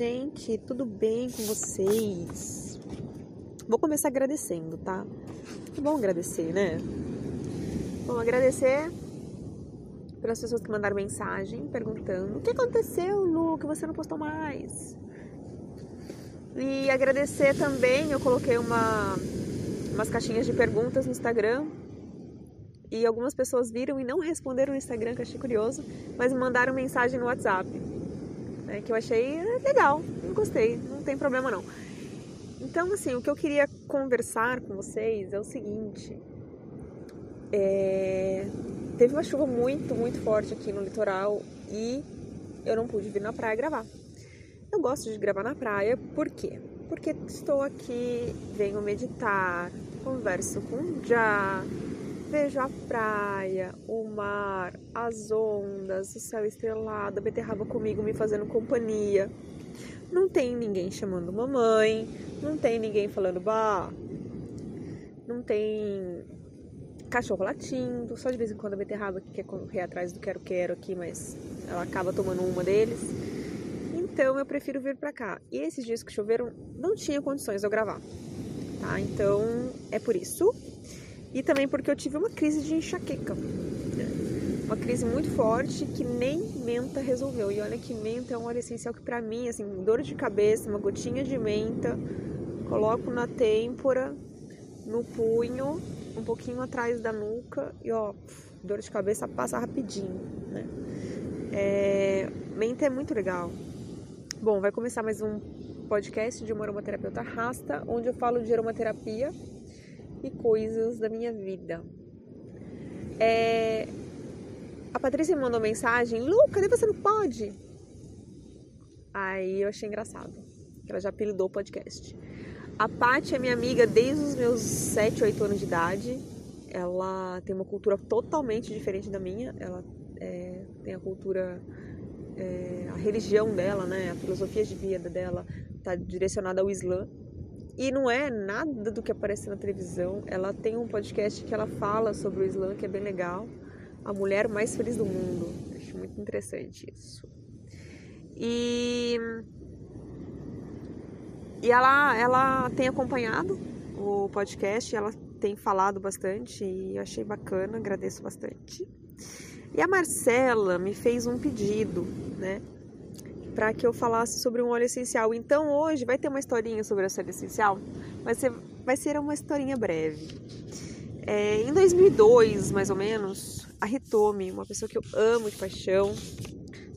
gente, tudo bem com vocês? Vou começar agradecendo, tá? É bom agradecer, né? Vamos agradecer pelas pessoas que mandaram mensagem perguntando: o que aconteceu, Lu, que você não postou mais? E agradecer também, eu coloquei uma, umas caixinhas de perguntas no Instagram e algumas pessoas viram e não responderam no Instagram, que eu achei curioso, mas mandaram mensagem no WhatsApp né, que eu achei legal, gostei, não tem problema não. Então, assim, o que eu queria conversar com vocês é o seguinte: é... teve uma chuva muito, muito forte aqui no litoral e eu não pude vir na praia gravar. Eu gosto de gravar na praia, por quê? Porque estou aqui, venho meditar, converso com o Já, Vejo a praia, o mar, as ondas, o céu estrelado, a beterraba comigo me fazendo companhia. Não tem ninguém chamando mamãe, não tem ninguém falando bah, não tem cachorro latindo, só de vez em quando a beterraba que quer correr atrás do quero-quero aqui, mas ela acaba tomando uma deles. Então eu prefiro vir pra cá. E esses dias que choveram, não tinha condições de eu gravar, tá? Então é por isso e também porque eu tive uma crise de enxaqueca. Uma crise muito forte que nem menta resolveu. E olha que menta é um óleo essencial que para mim, assim, dor de cabeça, uma gotinha de menta, coloco na têmpora, no punho, um pouquinho atrás da nuca e ó, dor de cabeça passa rapidinho, né? É, menta é muito legal. Bom, vai começar mais um podcast de uma aromaterapeuta rasta, onde eu falo de aromaterapia e coisas da minha vida. É... A Patrícia me mandou mensagem: Lu, cadê você não pode? Aí eu achei engraçado, que ela já apelidou o podcast. A Paty é minha amiga desde os meus 7, 8 anos de idade. Ela tem uma cultura totalmente diferente da minha. Ela é, tem a cultura, é, a religião dela, né, a filosofia de vida dela está direcionada ao Islã. E não é nada do que aparece na televisão. Ela tem um podcast que ela fala sobre o Islã, que é bem legal. A mulher mais feliz do mundo. Acho muito interessante isso. E, e ela, ela tem acompanhado o podcast, ela tem falado bastante e eu achei bacana, agradeço bastante. E a Marcela me fez um pedido, né? Para que eu falasse sobre um óleo essencial. Então hoje vai ter uma historinha sobre esse óleo essencial, ser, vai ser uma historinha breve. É, em 2002, mais ou menos, a Ritomi, uma pessoa que eu amo de paixão,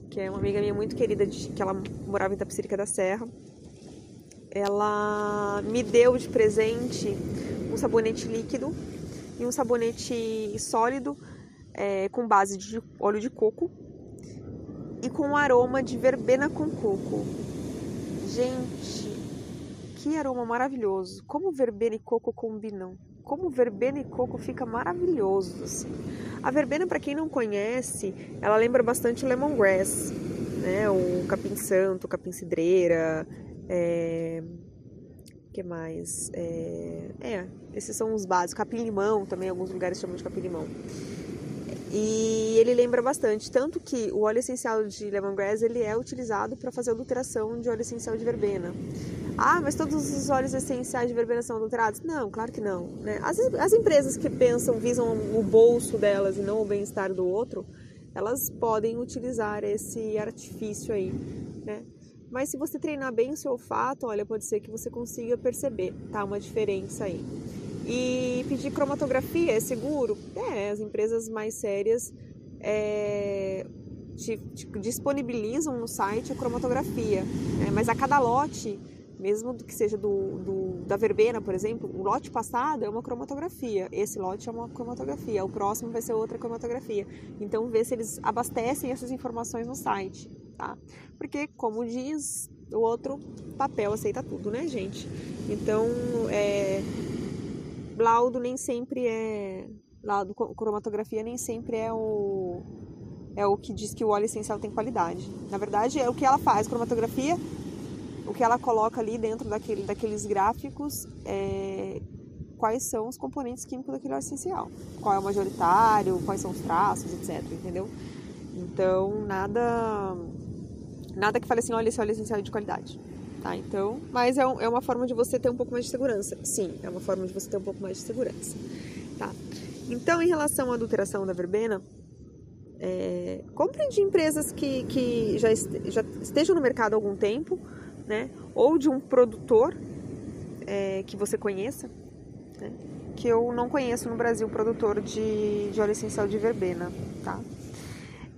que é uma amiga minha muito querida, de, que ela morava em Tapicirica da Serra, ela me deu de presente um sabonete líquido e um sabonete sólido é, com base de óleo de coco e com aroma de verbena com coco. Gente, que aroma maravilhoso! Como verbena e coco combinam. Como verbena e coco fica maravilhoso assim. A verbena, para quem não conhece, ela lembra bastante lemongrass, né? O capim santo, capim cidreira, é... que mais? É... é, esses são os básicos. Capim limão também, alguns lugares chamam de capim limão. E ele lembra bastante, tanto que o óleo essencial de lemongrass ele é utilizado para fazer adulteração de óleo essencial de verbena. Ah, mas todos os óleos essenciais de verbena são adulterados? Não, claro que não. Né? As, as empresas que pensam, visam o bolso delas e não o bem-estar do outro, elas podem utilizar esse artifício aí, né? Mas se você treinar bem o seu olfato, olha, pode ser que você consiga perceber, tá? Uma diferença aí. E pedir cromatografia é seguro? É, as empresas mais sérias é, te, te disponibilizam no site a cromatografia, né? mas a cada lote, mesmo que seja do, do, da verbena, por exemplo, o lote passado é uma cromatografia, esse lote é uma cromatografia, o próximo vai ser outra cromatografia. Então, vê se eles abastecem essas informações no site, tá? Porque, como diz o outro, papel aceita tudo, né, gente? Então, é laudo nem sempre é laudo cromatografia nem sempre é o é o que diz que o óleo essencial tem qualidade. Na verdade, é o que ela faz, cromatografia, o que ela coloca ali dentro daquele, daqueles gráficos é quais são os componentes químicos daquele óleo essencial. Qual é o majoritário, quais são os traços, etc, entendeu? Então, nada Nada que fale assim, olha, esse óleo essencial é de qualidade. Tá, então, mas é, um, é uma forma de você ter um pouco mais de segurança. Sim, é uma forma de você ter um pouco mais de segurança. Tá? Então, em relação à adulteração da verbena, é, de empresas que, que já, este, já estejam no mercado há algum tempo, né? Ou de um produtor é, que você conheça, né? que eu não conheço no Brasil produtor de, de óleo essencial de verbena, tá?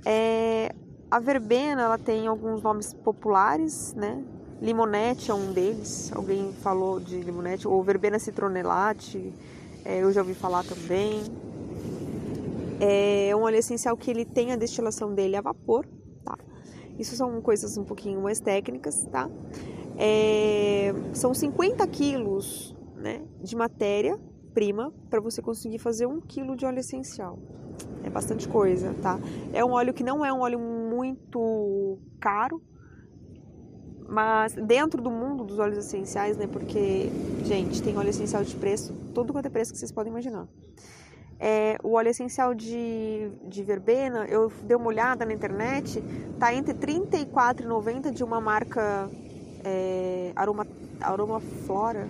É, a verbena, ela tem alguns nomes populares, né? Limonete é um deles, alguém falou de limonete, ou verbena citronelate, é, eu já ouvi falar também. É um óleo essencial que ele tem a destilação dele a vapor, tá? Isso são coisas um pouquinho mais técnicas, tá? É, são 50 quilos né, de matéria prima para você conseguir fazer um quilo de óleo essencial. É bastante coisa, tá? É um óleo que não é um óleo muito caro, mas dentro do mundo dos óleos essenciais, né? Porque, gente, tem óleo essencial de preço, todo quanto é preço que vocês podem imaginar. É, o óleo essencial de, de verbena, eu dei uma olhada na internet, tá entre R$ 34,90 de uma marca é, Aroma, Aroma Flora?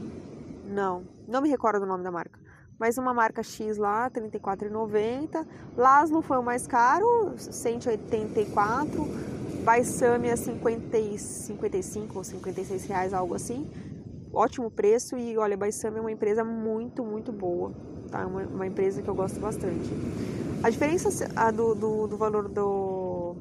Não, não me recordo do nome da marca. Mas uma marca X lá, R$ 34,90. Laszlo foi o mais caro, 184. Baisame 50, 55 ou 56 reais, algo assim. Ótimo preço e olha, Baisame é uma empresa muito, muito boa. Tá? É uma, uma empresa que eu gosto bastante. A diferença a do, do, do valor do,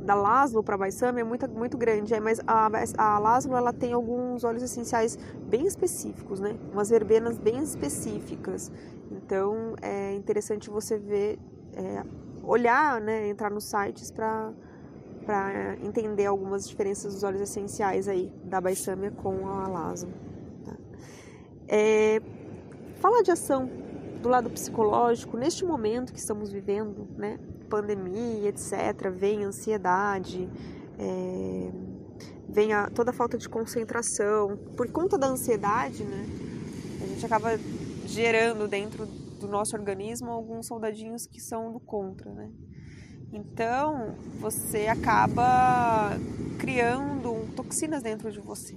da Laszlo para Baisame é muito, muito grande, é, mas a, a Laszlo ela tem alguns óleos essenciais bem específicos, né? Umas verbenas bem específicas. Então é interessante você ver, é, olhar, né? Entrar nos sites para para entender algumas diferenças dos óleos essenciais aí da Baisâmia com a Laszlo. Tá? É, falar de ação do lado psicológico, neste momento que estamos vivendo, né, pandemia, etc., vem ansiedade, é, vem a, toda a falta de concentração. Por conta da ansiedade, né, a gente acaba gerando dentro do nosso organismo alguns soldadinhos que são do contra, né? Então, você acaba criando toxinas dentro de você.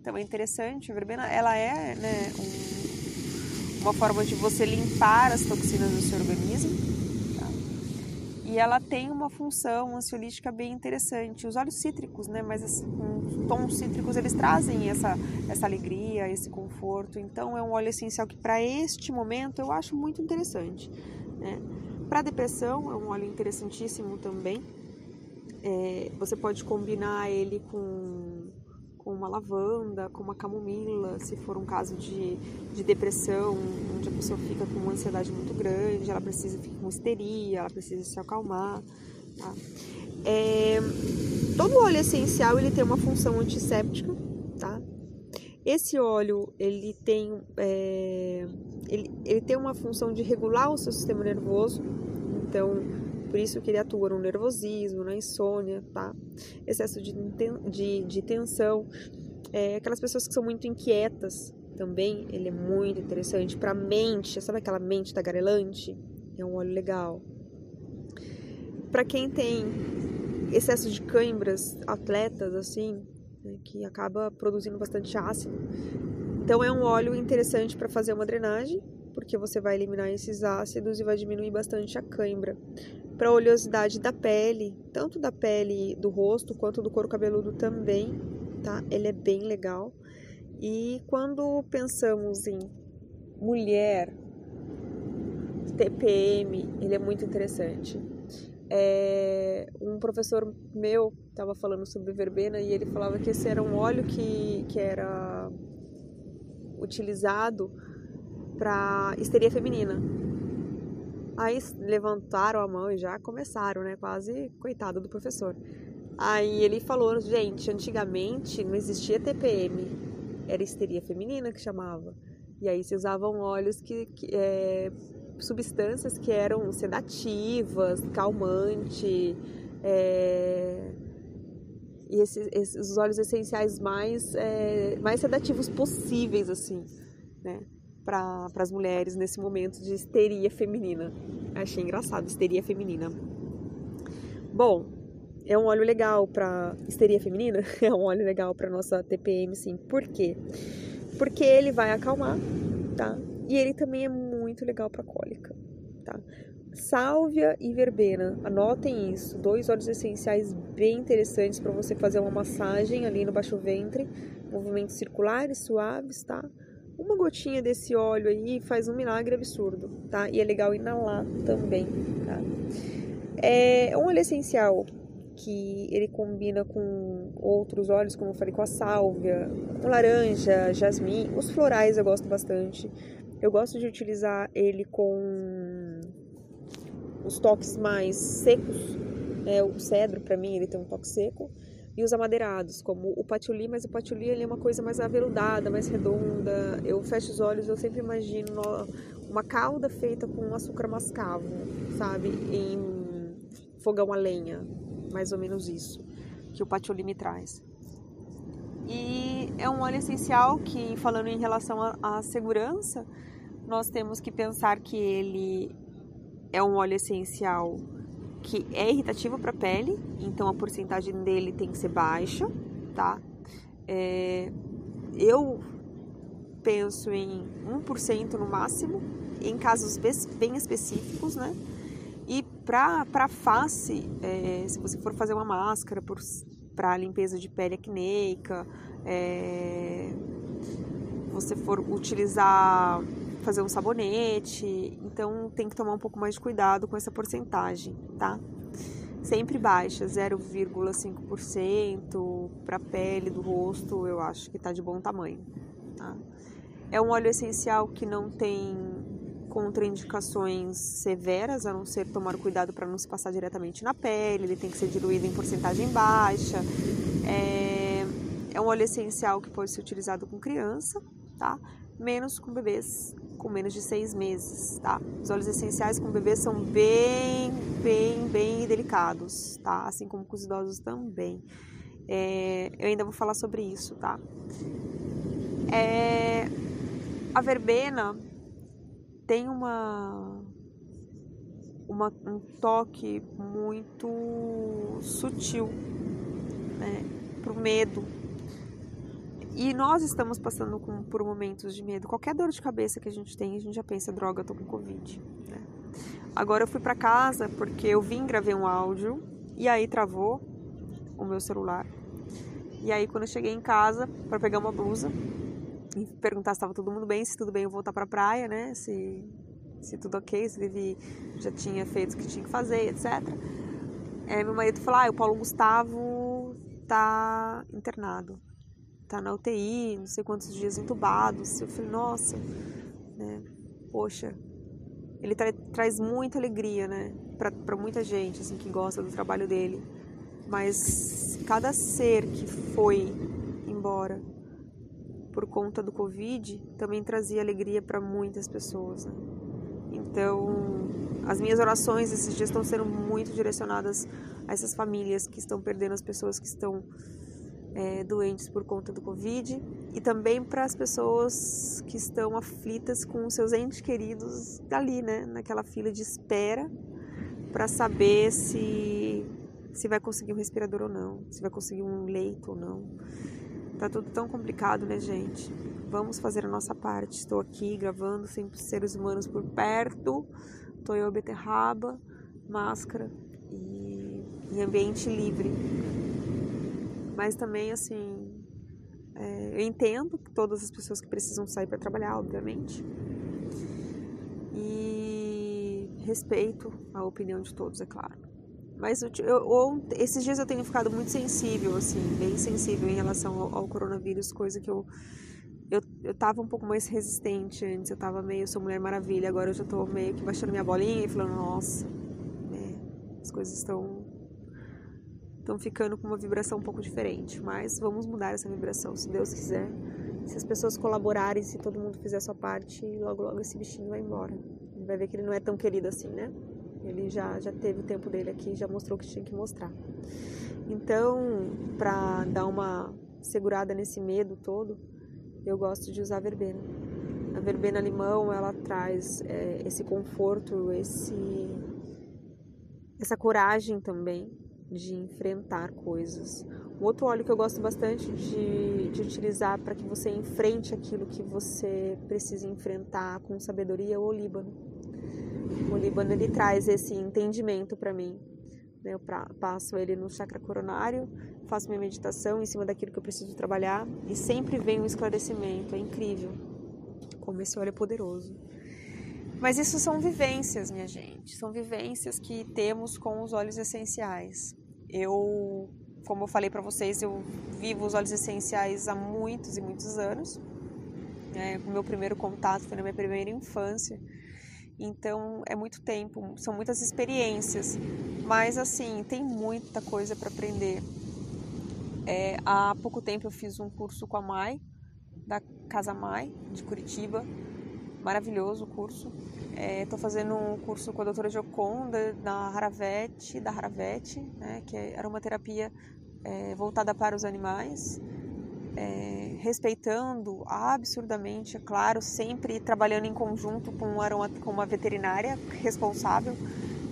Então, é interessante, a verbena, ela é né, um, uma forma de você limpar as toxinas do seu organismo. Tá? E ela tem uma função ansiolítica bem interessante. Os óleos cítricos, né, mas os tons cítricos, eles trazem essa, essa alegria, esse conforto. Então, é um óleo essencial que, para este momento, eu acho muito interessante. Né? Para depressão, é um óleo interessantíssimo também. É, você pode combinar ele com, com uma lavanda, com uma camomila, se for um caso de, de depressão, onde a pessoa fica com uma ansiedade muito grande, ela precisa ficar com histeria, ela precisa se acalmar. Tá? É, todo óleo essencial ele tem uma função antisséptica, tá? Esse óleo ele tem é, ele, ele tem uma função de regular o seu sistema nervoso, então por isso que ele atua no nervosismo, na insônia, tá? Excesso de, de, de tensão, é, aquelas pessoas que são muito inquietas também, ele é muito interessante para mente, sabe aquela mente tagarelante? É um óleo legal. Para quem tem excesso de câimbras, atletas assim, né, que acaba produzindo bastante ácido, então é um óleo interessante para fazer uma drenagem, porque você vai eliminar esses ácidos e vai diminuir bastante a cãibra. Para a oleosidade da pele, tanto da pele do rosto quanto do couro cabeludo também, tá? Ele é bem legal. E quando pensamos em mulher, TPM, ele é muito interessante. É, um professor meu estava falando sobre verbena e ele falava que esse era um óleo que, que era utilizado para histeria feminina. Aí levantaram a mão e já começaram, né? Quase coitado do professor. Aí ele falou, gente, antigamente não existia TPM, era histeria feminina que chamava. E aí se usavam óleos que, que é, substâncias que eram sedativas, calmante, é, e esses, esses os óleos essenciais mais, é, mais sedativos possíveis, assim, né? Para as mulheres nesse momento de histeria feminina. Achei engraçado, histeria feminina. Bom, é um óleo legal para histeria feminina, é um óleo legal para nossa TPM, sim. Por quê? Porque ele vai acalmar, tá? E ele também é muito legal para cólica, tá? Sálvia e verbena, anotem isso, dois óleos essenciais bem interessantes para você fazer uma massagem ali no baixo ventre, movimentos circulares suaves, tá? Uma gotinha desse óleo aí faz um milagre absurdo, tá? E é legal inalar também, tá? É um óleo essencial que ele combina com outros óleos, como eu falei, com a sálvia, com laranja, jasmim. Os florais eu gosto bastante. Eu gosto de utilizar ele com os toques mais secos. É, o cedro, para mim, ele tem um toque seco. E os amadeirados, como o patchouli, mas o patchouli ele é uma coisa mais aveludada, mais redonda. Eu fecho os olhos, eu sempre imagino uma calda feita com açúcar mascavo, sabe? Em fogão a lenha, mais ou menos isso que o patchouli me traz. E é um óleo essencial que, falando em relação à segurança, nós temos que pensar que ele é um óleo essencial que é irritativo para a pele, então a porcentagem dele tem que ser baixa, tá? É, eu penso em 1% no máximo, em casos bem específicos, né? E para face, é, se você for fazer uma máscara para limpeza de pele acneica, é, você for utilizar fazer um sabonete, então tem que tomar um pouco mais de cuidado com essa porcentagem, tá? Sempre baixa, 0,5% para pele do rosto, eu acho que tá de bom tamanho, tá? É um óleo essencial que não tem contraindicações severas, a não ser tomar cuidado para não se passar diretamente na pele, ele tem que ser diluído em porcentagem baixa. É, é um óleo essencial que pode ser utilizado com criança, tá? Menos com bebês com menos de seis meses, tá? Os óleos essenciais com bebês são bem, bem, bem delicados, tá? Assim como com os idosos também. É, eu ainda vou falar sobre isso, tá? É, a verbena tem uma, uma, um toque muito sutil, né? Pro medo, e nós estamos passando com, por momentos de medo. Qualquer dor de cabeça que a gente tem, a gente já pensa, droga, tô com Covid. Né? Agora eu fui para casa porque eu vim gravei um áudio e aí travou o meu celular. E aí quando eu cheguei em casa para pegar uma blusa e perguntar se estava todo mundo bem, se tudo bem eu voltar para praia, né? Se se tudo ok, se ele já tinha feito o que tinha que fazer, etc. É, meu marido falou: "Ah, o Paulo Gustavo tá internado" tá na UTI, não sei quantos dias entubados. Eu falei, nossa, né? Poxa, ele tra traz muita alegria, né? Para muita gente, assim, que gosta do trabalho dele. Mas cada ser que foi embora por conta do Covid também trazia alegria para muitas pessoas, né? Então, as minhas orações esses dias estão sendo muito direcionadas a essas famílias que estão perdendo as pessoas que estão é, doentes por conta do Covid e também para as pessoas que estão aflitas com seus entes queridos dali, né, naquela fila de espera para saber se se vai conseguir um respirador ou não, se vai conseguir um leito ou não. Tá tudo tão complicado, né, gente? Vamos fazer a nossa parte. Estou aqui gravando sem seres humanos por perto. Toyo beterraba, máscara e, e ambiente livre mas também, assim, é, eu entendo todas as pessoas que precisam sair para trabalhar, obviamente. E respeito a opinião de todos, é claro. Mas eu, eu, esses dias eu tenho ficado muito sensível, assim, bem sensível em relação ao, ao coronavírus, coisa que eu, eu, eu tava um pouco mais resistente antes, eu tava meio, sou Mulher Maravilha, agora eu já tô meio que baixando minha bolinha e falando, nossa, né, as coisas estão estão ficando com uma vibração um pouco diferente. Mas vamos mudar essa vibração, se Deus quiser. Se as pessoas colaborarem, se todo mundo fizer a sua parte, logo logo esse bichinho vai embora. Vai ver que ele não é tão querido assim, né? Ele já, já teve o tempo dele aqui, já mostrou o que tinha que mostrar. Então, para dar uma segurada nesse medo todo, eu gosto de usar a verbena. A verbena limão, ela traz é, esse conforto, esse essa coragem também de enfrentar coisas. Um outro óleo que eu gosto bastante de, de utilizar para que você enfrente aquilo que você precisa enfrentar com sabedoria é o olíbano. O olíbano ele traz esse entendimento para mim. Né? Eu passo ele no chakra coronário, faço minha meditação em cima daquilo que eu preciso trabalhar e sempre vem um esclarecimento. É incrível como esse óleo é poderoso. Mas isso são vivências, minha gente. São vivências que temos com os óleos essenciais. Eu, como eu falei para vocês, eu vivo os óleos essenciais há muitos e muitos anos. É, o meu primeiro contato foi na minha primeira infância. Então é muito tempo, são muitas experiências. Mas assim, tem muita coisa para aprender. É, há pouco tempo eu fiz um curso com a Mai, da Casa Mai, de Curitiba maravilhoso o curso. Estou é, fazendo um curso com a doutora Gioconda na Haravete, da Haravete, né, que é aromaterapia é, voltada para os animais, é, respeitando absurdamente, é claro, sempre trabalhando em conjunto com, uma, com uma veterinária responsável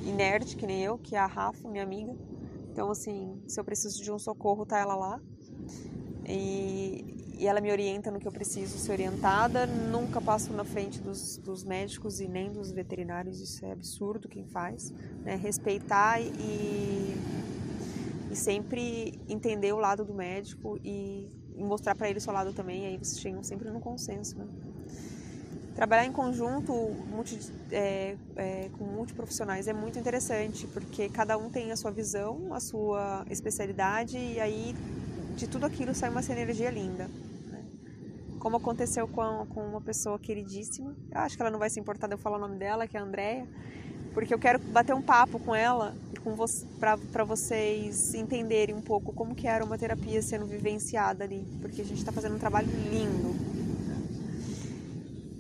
e nerd, que nem eu, que é a Rafa, minha amiga. Então, assim, se eu preciso de um socorro, tá ela lá. E, e ela me orienta no que eu preciso ser orientada. Nunca passo na frente dos, dos médicos e nem dos veterinários, isso é absurdo quem faz. Né? Respeitar e, e sempre entender o lado do médico e, mostrar para ele o seu lado também, aí vocês chegam sempre no consenso. Né? Trabalhar em conjunto multi, é, é, com multiprofissionais é muito interessante, porque cada um tem a sua visão, a sua especialidade, e aí de tudo aquilo sai uma sinergia linda como aconteceu com, com uma pessoa queridíssima. Eu acho que ela não vai se importar de eu falar o nome dela, que é a Andrea, porque eu quero bater um papo com ela com vo para vocês entenderem um pouco como que era uma terapia sendo vivenciada ali, porque a gente está fazendo um trabalho lindo.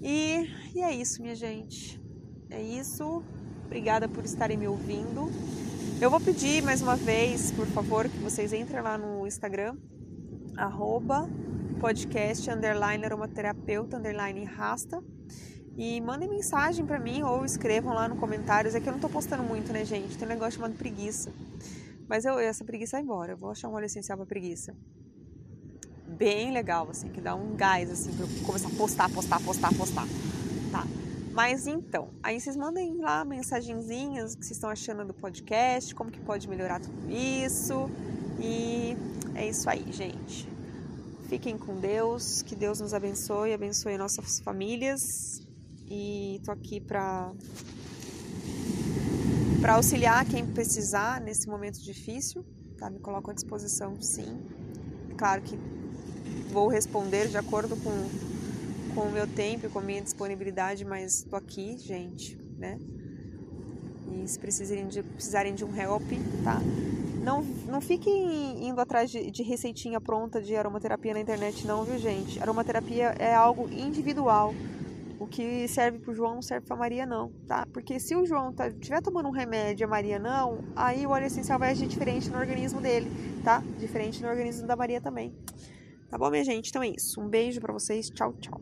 E, e é isso, minha gente. É isso. Obrigada por estarem me ouvindo. Eu vou pedir mais uma vez, por favor, que vocês entrem lá no Instagram, arroba podcast underline aromaterapeuta underline rasta e mandem mensagem para mim ou escrevam lá no comentários. É que eu não tô postando muito, né, gente? Tem um negócio chamado preguiça. Mas eu, essa preguiça vai embora. Eu vou achar um óleo essencial pra preguiça. Bem legal, assim, que dá um gás, assim, pra eu começar a postar, postar, postar, postar. Tá. Mas então, aí vocês mandem lá mensagenzinhas que vocês estão achando do podcast, como que pode melhorar tudo isso. E é isso aí, gente. Fiquem com Deus, que Deus nos abençoe, abençoe nossas famílias. E tô aqui para para auxiliar quem precisar nesse momento difícil, tá? Me coloco à disposição, sim. Claro que vou responder de acordo com, com o meu tempo e com a minha disponibilidade, mas tô aqui, gente, né? E se precisarem de, precisarem de um help, tá? Não, não fiquem indo atrás de, de receitinha pronta de aromaterapia na internet, não, viu, gente? Aromaterapia é algo individual. O que serve pro João não serve pra Maria, não, tá? Porque se o João tá, tiver tomando um remédio e a Maria não, aí o óleo essencial vai agir diferente no organismo dele, tá? Diferente no organismo da Maria também. Tá bom, minha gente? Então é isso. Um beijo para vocês. Tchau, tchau.